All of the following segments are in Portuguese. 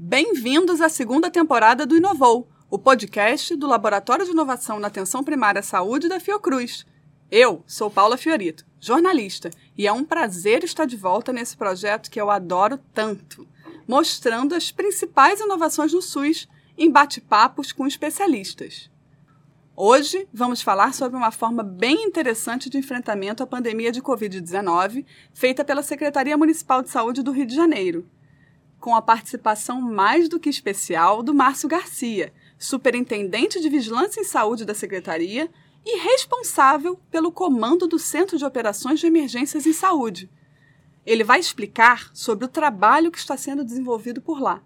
Bem-vindos à segunda temporada do Inovou, o podcast do Laboratório de Inovação na Atenção Primária à Saúde da Fiocruz. Eu sou Paula Fiorito, jornalista, e é um prazer estar de volta nesse projeto que eu adoro tanto, mostrando as principais inovações no SUS em bate-papos com especialistas. Hoje vamos falar sobre uma forma bem interessante de enfrentamento à pandemia de Covid-19, feita pela Secretaria Municipal de Saúde do Rio de Janeiro, com a participação mais do que especial do Márcio Garcia, superintendente de Vigilância em Saúde da Secretaria e responsável pelo comando do Centro de Operações de Emergências em Saúde. Ele vai explicar sobre o trabalho que está sendo desenvolvido por lá.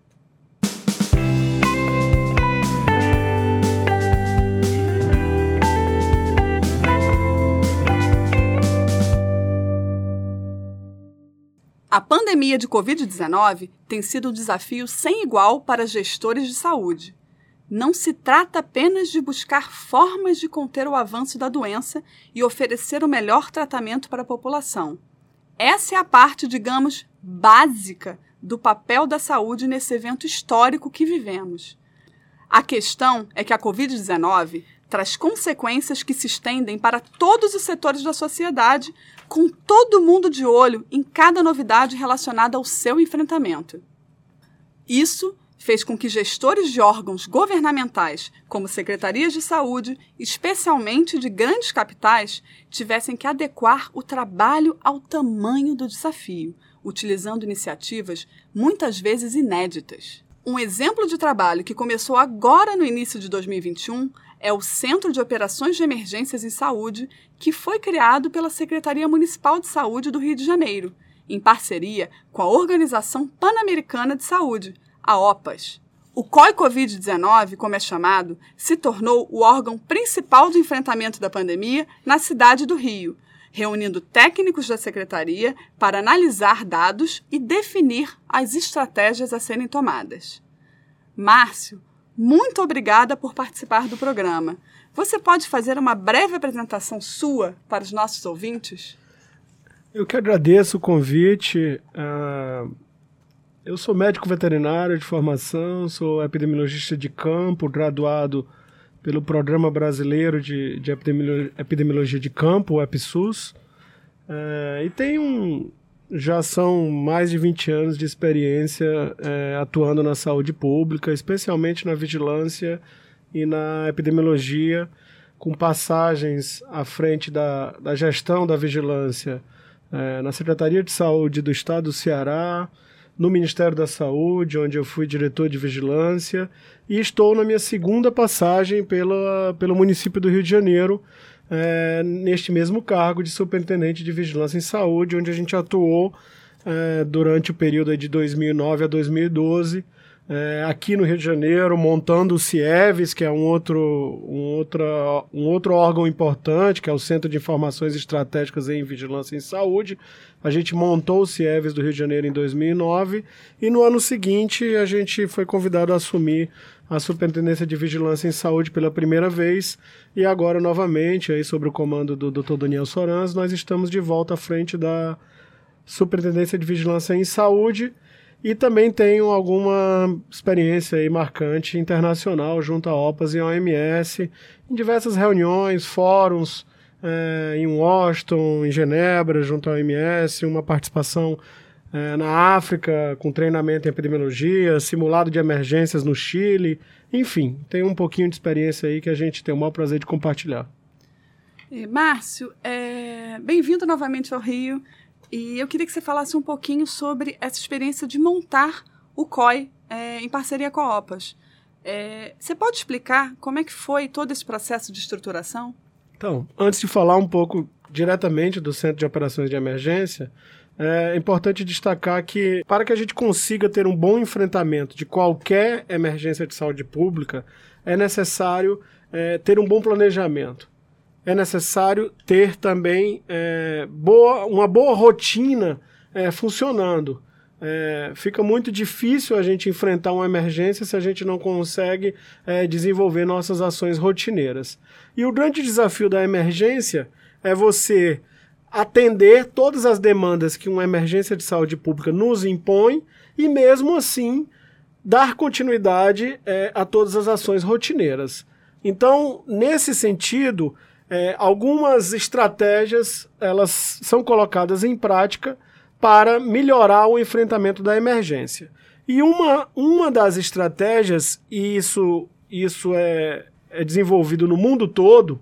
A pandemia de Covid-19 tem sido um desafio sem igual para gestores de saúde. Não se trata apenas de buscar formas de conter o avanço da doença e oferecer o melhor tratamento para a população. Essa é a parte, digamos, básica do papel da saúde nesse evento histórico que vivemos. A questão é que a Covid-19 traz consequências que se estendem para todos os setores da sociedade, com todo mundo de olho em cada novidade relacionada ao seu enfrentamento. Isso fez com que gestores de órgãos governamentais, como secretarias de saúde, especialmente de grandes capitais, tivessem que adequar o trabalho ao tamanho do desafio, utilizando iniciativas muitas vezes inéditas. Um exemplo de trabalho que começou agora no início de 2021 é o Centro de Operações de Emergências em Saúde, que foi criado pela Secretaria Municipal de Saúde do Rio de Janeiro, em parceria com a Organização Pan-Americana de Saúde, a OPAS. O COI-Covid-19, como é chamado, se tornou o órgão principal do enfrentamento da pandemia na cidade do Rio, reunindo técnicos da secretaria para analisar dados e definir as estratégias a serem tomadas. Márcio, muito obrigada por participar do programa. Você pode fazer uma breve apresentação sua para os nossos ouvintes? Eu que agradeço o convite. Uh, eu sou médico veterinário de formação, sou epidemiologista de campo, graduado pelo Programa Brasileiro de, de Epidemiologia de Campo, o EPSUS, uh, e tenho um, já são mais de 20 anos de experiência é, atuando na saúde pública, especialmente na vigilância e na epidemiologia, com passagens à frente da, da gestão da vigilância é, na Secretaria de Saúde do Estado do Ceará, no Ministério da Saúde, onde eu fui diretor de vigilância, e estou na minha segunda passagem pela, pelo município do Rio de Janeiro, é, neste mesmo cargo de superintendente de vigilância em saúde, onde a gente atuou é, durante o período de 2009 a 2012, é, aqui no Rio de Janeiro, montando o CIEVES, que é um outro, um, outra, um outro órgão importante, que é o Centro de Informações Estratégicas em Vigilância em Saúde. A gente montou o CIEVES do Rio de Janeiro em 2009 e no ano seguinte a gente foi convidado a assumir a Superintendência de Vigilância em Saúde pela primeira vez e agora novamente, aí sob o comando do Dr. Daniel Sorans, nós estamos de volta à frente da Superintendência de Vigilância em Saúde e também tenho alguma experiência aí marcante internacional junto à OPAS e à OMS, em diversas reuniões, fóruns, é, em Washington, em Genebra, junto à OMS, uma participação é, na África, com treinamento em epidemiologia, simulado de emergências no Chile, enfim, tem um pouquinho de experiência aí que a gente tem o maior prazer de compartilhar. Márcio, é... bem-vindo novamente ao Rio. E eu queria que você falasse um pouquinho sobre essa experiência de montar o COI é, em parceria com a OPAS. É, você pode explicar como é que foi todo esse processo de estruturação? Então, antes de falar um pouco diretamente do Centro de Operações de Emergência, é importante destacar que, para que a gente consiga ter um bom enfrentamento de qualquer emergência de saúde pública, é necessário é, ter um bom planejamento. É necessário ter também é, boa, uma boa rotina é, funcionando. É, fica muito difícil a gente enfrentar uma emergência se a gente não consegue é, desenvolver nossas ações rotineiras. E o grande desafio da emergência é você atender todas as demandas que uma emergência de saúde pública nos impõe e, mesmo assim, dar continuidade é, a todas as ações rotineiras. Então, nesse sentido, é, algumas estratégias elas são colocadas em prática para melhorar o enfrentamento da emergência. E uma, uma das estratégias, e isso, isso é, é desenvolvido no mundo todo,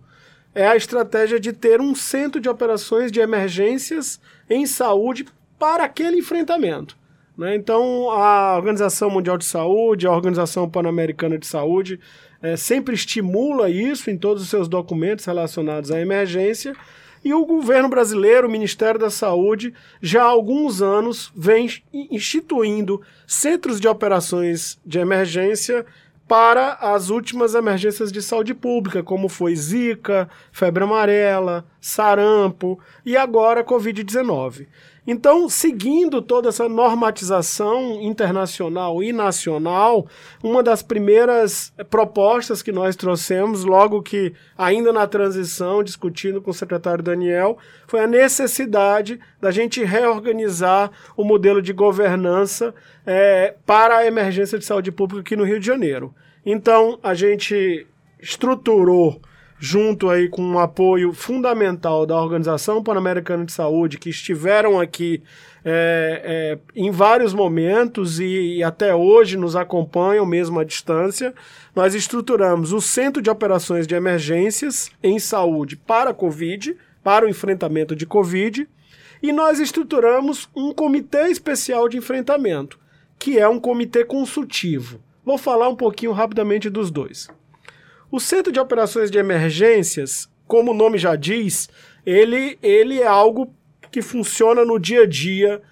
é a estratégia de ter um centro de operações de emergências em saúde para aquele enfrentamento. Né? Então, a Organização Mundial de Saúde, a Organização Pan-Americana de Saúde, é, sempre estimula isso em todos os seus documentos relacionados à emergência. E o governo brasileiro, o Ministério da Saúde, já há alguns anos vem instituindo centros de operações de emergência para as últimas emergências de saúde pública, como foi Zika, febre amarela, sarampo e agora Covid-19. Então, seguindo toda essa normatização internacional e nacional, uma das primeiras propostas que nós trouxemos, logo que ainda na transição, discutindo com o secretário Daniel, foi a necessidade da gente reorganizar o modelo de governança é, para a emergência de saúde pública aqui no Rio de Janeiro. Então, a gente estruturou junto aí com um apoio fundamental da Organização Pan-Americana de Saúde, que estiveram aqui é, é, em vários momentos e, e, até hoje nos acompanham mesmo à distância, nós estruturamos o Centro de Operações de Emergências em Saúde para a Covid, para o enfrentamento de Covid, e nós estruturamos um comitê especial de enfrentamento, que é um comitê consultivo. Vou falar um pouquinho rapidamente dos dois. O Centro de Operações de Emergências, como o nome já diz, ele, ele é algo que funciona no dia a dia,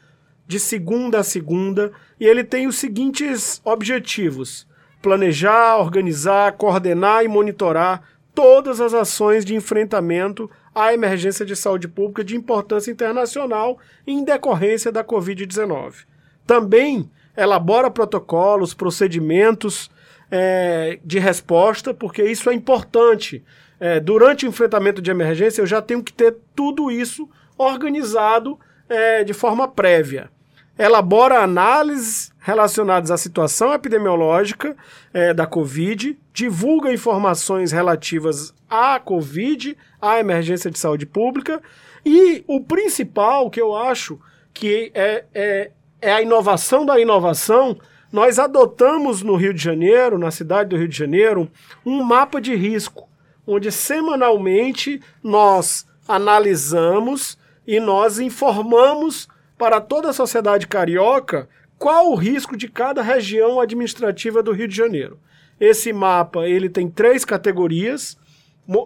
de segunda a segunda, e ele tem os seguintes objetivos: planejar, organizar, coordenar e monitorar todas as ações de enfrentamento à emergência de saúde pública de importância internacional em decorrência da Covid-19. Também elabora protocolos, procedimentos é, de resposta, porque isso é importante. É, durante o enfrentamento de emergência, eu já tenho que ter tudo isso organizado é, de forma prévia. Elabora análises relacionadas à situação epidemiológica é, da Covid, divulga informações relativas à Covid, à emergência de saúde pública, e o principal que eu acho que é, é, é a inovação da inovação nós adotamos no Rio de Janeiro, na cidade do Rio de Janeiro, um mapa de risco, onde semanalmente nós analisamos e nós informamos para toda a sociedade carioca qual o risco de cada região administrativa do Rio de Janeiro. Esse mapa ele tem três categorias: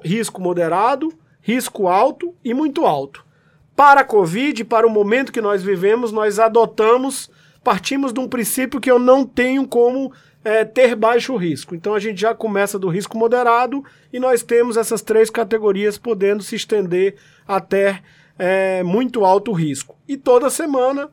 risco moderado, risco alto e muito alto. Para a Covid, para o momento que nós vivemos, nós adotamos partimos de um princípio que eu não tenho como é, ter baixo risco. Então a gente já começa do risco moderado e nós temos essas três categorias podendo se estender até é, muito alto risco. E toda semana,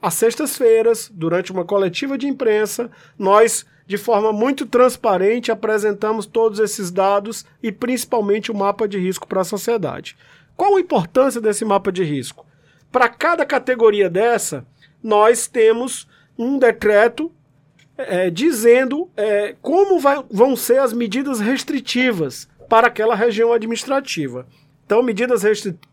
às sextas-feiras, durante uma coletiva de imprensa, nós, de forma muito transparente, apresentamos todos esses dados e principalmente o mapa de risco para a sociedade. Qual a importância desse mapa de risco? Para cada categoria dessa, nós temos um decreto é, dizendo é, como vai, vão ser as medidas restritivas para aquela região administrativa. Então, medidas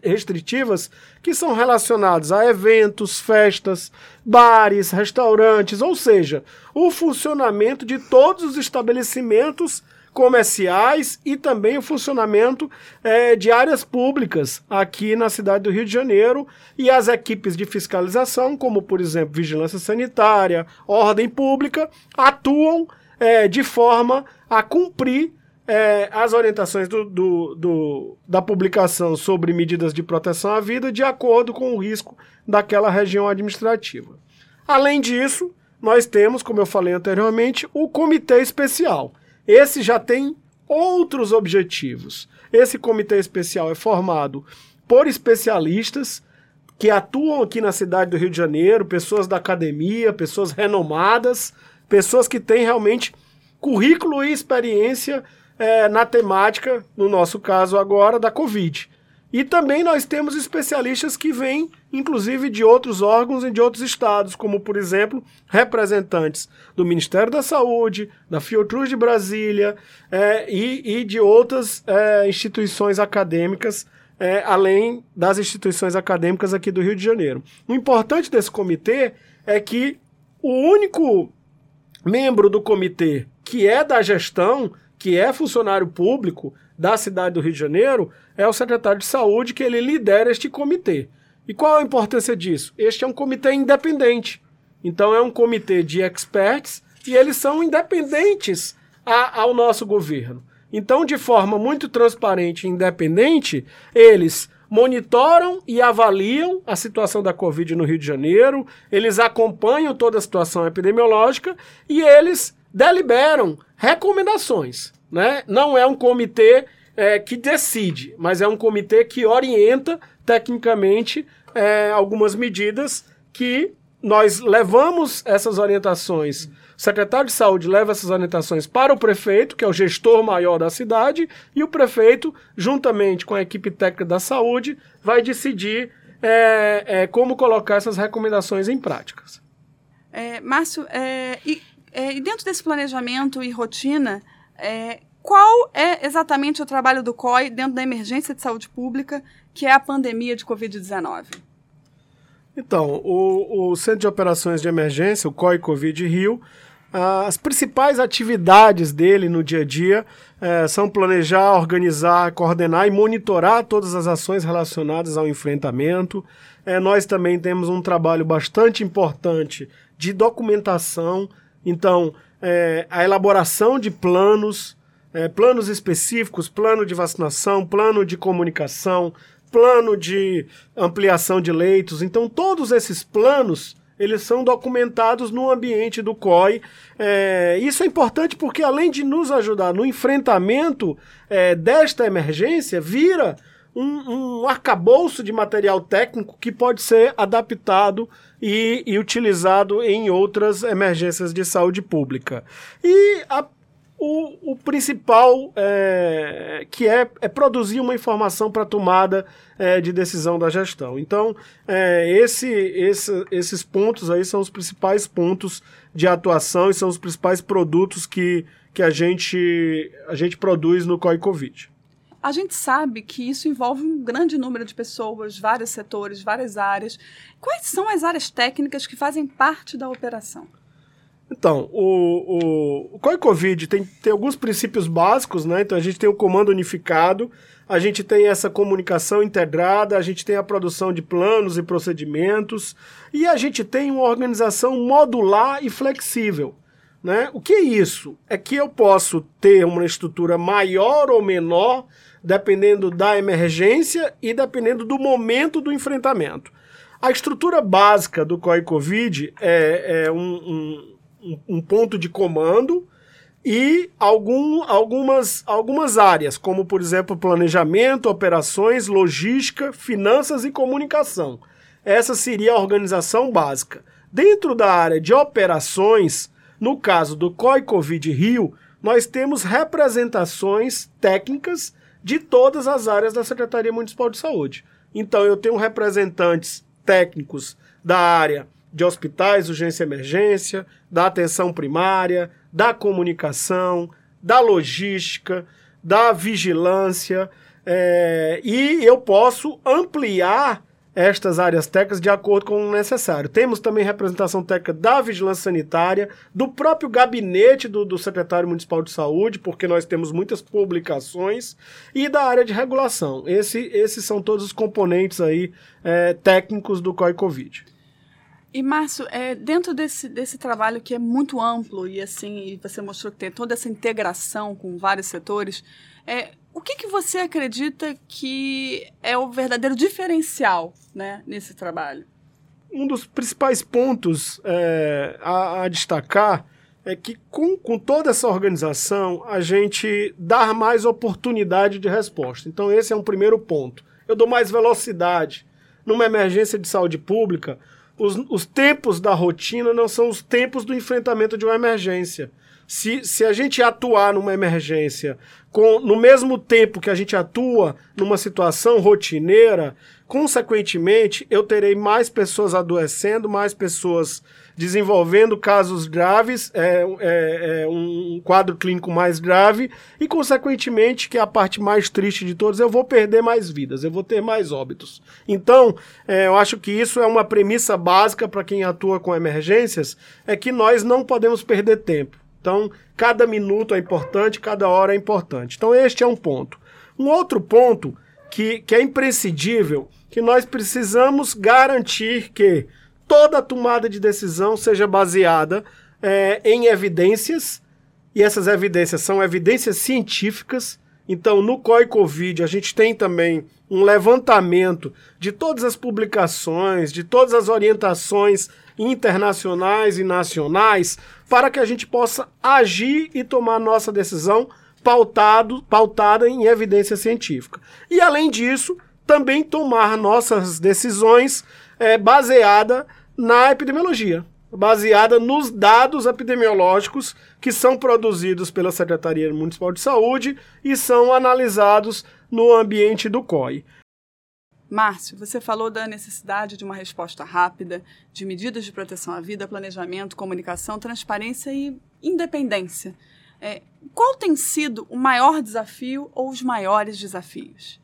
restritivas que são relacionadas a eventos, festas, bares, restaurantes, ou seja, o funcionamento de todos os estabelecimentos comerciais e também o funcionamento é, de áreas públicas aqui na cidade do Rio de Janeiro e as equipes de fiscalização, como por exemplo vigilância sanitária, ordem pública, atuam é, de forma a cumprir é, as orientações do, do, do, da publicação sobre medidas de proteção à vida de acordo com o risco daquela região administrativa. Além disso, nós temos, como eu falei anteriormente, o Comitê Especial esse já tem outros objetivos. Esse comitê especial é formado por especialistas que atuam aqui na cidade do Rio de Janeiro, pessoas da academia, pessoas renomadas, pessoas que têm realmente currículo e experiência é, na temática, no nosso caso agora, da Covid. E também nós temos especialistas que vêm, inclusive, de outros órgãos e de outros estados, como, por exemplo, representantes do Ministério da Saúde, da Fiocruz de Brasília é, e, e, de outras é, instituições acadêmicas, é, além das instituições acadêmicas aqui do Rio de Janeiro. O importante desse comitê é que o único membro do comitê que é da gestão, que é funcionário público da cidade do Rio de Janeiro, é o secretário de saúde que ele lidera este comitê. E qual a importância disso? Este é um comitê independente. Então é um comitê de experts e eles são independentes a, ao nosso governo. Então, de forma muito transparente e independente, eles monitoram e avaliam a situação da Covid no Rio de Janeiro, eles acompanham toda a situação epidemiológica e eles deliberam recomendações. Né? Não é um comitê é, que decide, mas é um comitê que orienta tecnicamente é, algumas medidas que nós levamos essas orientações. O secretário de saúde leva essas orientações para o prefeito, que é o gestor maior da cidade, e o prefeito, juntamente com a equipe técnica da saúde, vai decidir é, é, como colocar essas recomendações em práticas. É, Márcio, é, é, e, dentro desse planejamento e rotina, é, qual é exatamente o trabalho do COI dentro da emergência de saúde pública, que é a pandemia de Covid-19? Então, o, o, Centro de Operações de Emergência, o COI Covid Rio, as principais atividades dele no dia a dia é, são planejar, organizar, coordenar e monitorar todas as ações relacionadas ao enfrentamento. É, nós também temos um trabalho bastante importante de documentação, então, é, a elaboração de planos, é, planos específicos, plano de vacinação, plano de comunicação, plano de ampliação de leitos. Então, todos esses planos eles são documentados no ambiente do COI. É, isso é importante porque, além de nos ajudar no enfrentamento é, desta emergência, vira um, um arcabouço de material técnico que pode ser adaptado e, e utilizado em outras emergências de saúde pública. E a o, o principal é, que é, é, produzir uma informação para tomada é, de decisão da gestão. Então, é, esse, esse, esses pontos aí são os principais pontos de atuação e são os principais produtos que, que a, gente, a gente produz no COI Covid. A gente sabe que isso envolve um grande número de pessoas, vários setores, várias áreas. Quais são as áreas técnicas que fazem parte da operação? Então, o, o, o COI Covid tem, tem alguns princípios básicos, né? Então, a gente tem o comando unificado, a gente tem essa comunicação integrada, a gente tem a produção de planos e procedimentos, e a gente tem uma organização modular e flexível. Né? O que é isso? É que eu posso ter uma estrutura maior ou menor, dependendo da emergência e dependendo do momento do enfrentamento. A estrutura básica do COI Covid é, é um, um um, ponto de comando e algum, algumas, algumas áreas, como por exemplo planejamento, operações, logística, finanças e comunicação. Essa seria a organização básica. Dentro da área de operações, no caso do COI Covid Rio, nós temos representações técnicas de todas as áreas da Secretaria Municipal de Saúde. Então eu tenho representantes técnicos da área de hospitais, urgência e emergência, da atenção primária, da comunicação, da logística, da vigilância, é, e eu posso ampliar estas áreas técnicas de acordo com o necessário. Temos também representação técnica da vigilância sanitária, do próprio gabinete do, do, secretário municipal de saúde, porque nós temos muitas publicações, e da área de regulação. Esse, esses são todos os componentes aí é, técnicos do COI Covid. E, Márcio, é, dentro desse, desse trabalho que é muito amplo e assim você mostrou que tem toda essa integração com vários setores, é, o que, que você acredita que é o verdadeiro diferencial né, nesse trabalho? Um dos principais pontos é, a, a, destacar é que com, com toda essa organização a gente dá mais oportunidade de resposta. Então esse é um primeiro ponto. Eu dou mais velocidade. Numa emergência de saúde pública, os, os tempos da rotina não são os tempos do enfrentamento de uma emergência. Se, se a gente atuar numa emergência com, no mesmo tempo que a gente atua numa situação rotineira, consequentemente, eu terei mais pessoas adoecendo, mais pessoas desenvolvendo casos graves, é, é, é, um quadro clínico mais grave, e, consequentemente, que é a parte mais triste de todos, eu vou perder mais vidas, eu vou ter mais óbitos. Então, é, eu acho que isso é uma premissa básica para quem atua com emergências, é que nós não podemos perder tempo. Então, cada minuto é importante, cada hora é importante. Então, este é um ponto. Um outro ponto que, que é imprescindível, que nós precisamos garantir que toda tomada de decisão seja baseada é, em evidências, e essas evidências são evidências científicas. Então, no COI-COVID, a gente tem também um levantamento de todas as publicações, de todas as orientações internacionais e nacionais, para que a gente possa agir e tomar nossa decisão pautado, pautada em evidência científica. E, além disso, também tomar nossas decisões é, baseada na epidemiologia, baseada nos dados epidemiológicos que são produzidos pela Secretaria Municipal de Saúde e são analisados no ambiente do COI. Márcio, você falou da necessidade de uma resposta rápida, de medidas de proteção à vida, planejamento, comunicação, transparência e independência. É, qual tem sido o maior desafio ou os maiores desafios?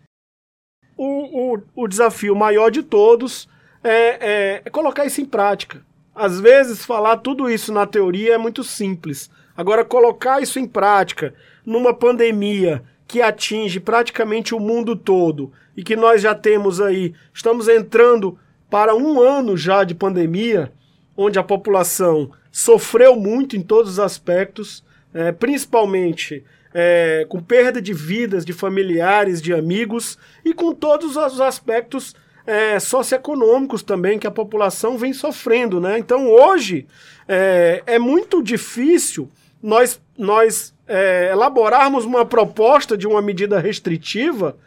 O, o, o desafio maior de todos é, é, é colocar isso em prática. Às vezes, falar tudo isso na teoria é muito simples. Agora, colocar isso em prática numa pandemia que atinge praticamente o mundo todo e que nós já temos aí, estamos entrando para um ano já de pandemia, onde a população sofreu muito em todos os aspectos, é, principalmente é, com perda de vidas, de familiares, de amigos e com todos os aspectos é, socioeconômicos também que a população vem sofrendo, né? Então hoje é, é muito difícil nós, nós é, elaborarmos uma proposta de uma medida restritiva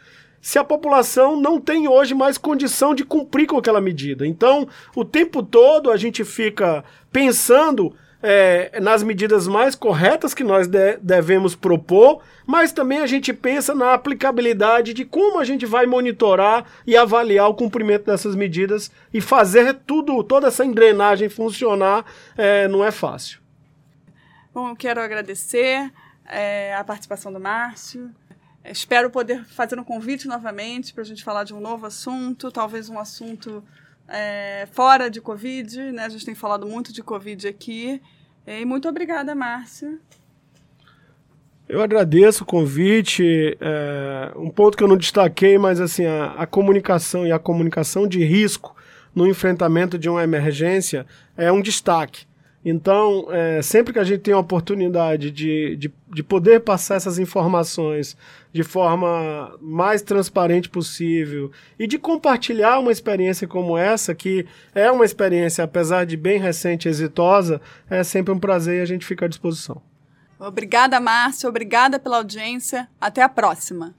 se a população não tem hoje mais condição de cumprir com aquela medida. Então, o tempo todo a gente fica pensando é, nas medidas mais corretas que nós de, devemos propor, mas também a gente pensa na aplicabilidade de como a gente vai monitorar e avaliar o cumprimento dessas medidas e fazer tudo, toda essa engrenagem funcionar é, não é fácil. Bom, eu quero agradecer é, a participação do Márcio. Espero poder fazer um convite novamente para a gente falar de um novo assunto, talvez um assunto é, fora de Covid, né? A gente tem falado muito de Covid aqui. E muito obrigada, Márcio. Eu agradeço o convite. É, um ponto que eu não destaquei, mas assim, a, a, comunicação e a comunicação de risco no enfrentamento de uma emergência é um destaque. Então, é, sempre que a gente tem a oportunidade de, de, de, poder passar essas informações de forma mais transparente possível e de compartilhar uma experiência como essa, que é uma experiência, apesar de bem recente e exitosa, é sempre um prazer e a gente fica à disposição. Obrigada, Márcio. Obrigada pela audiência. Até a próxima.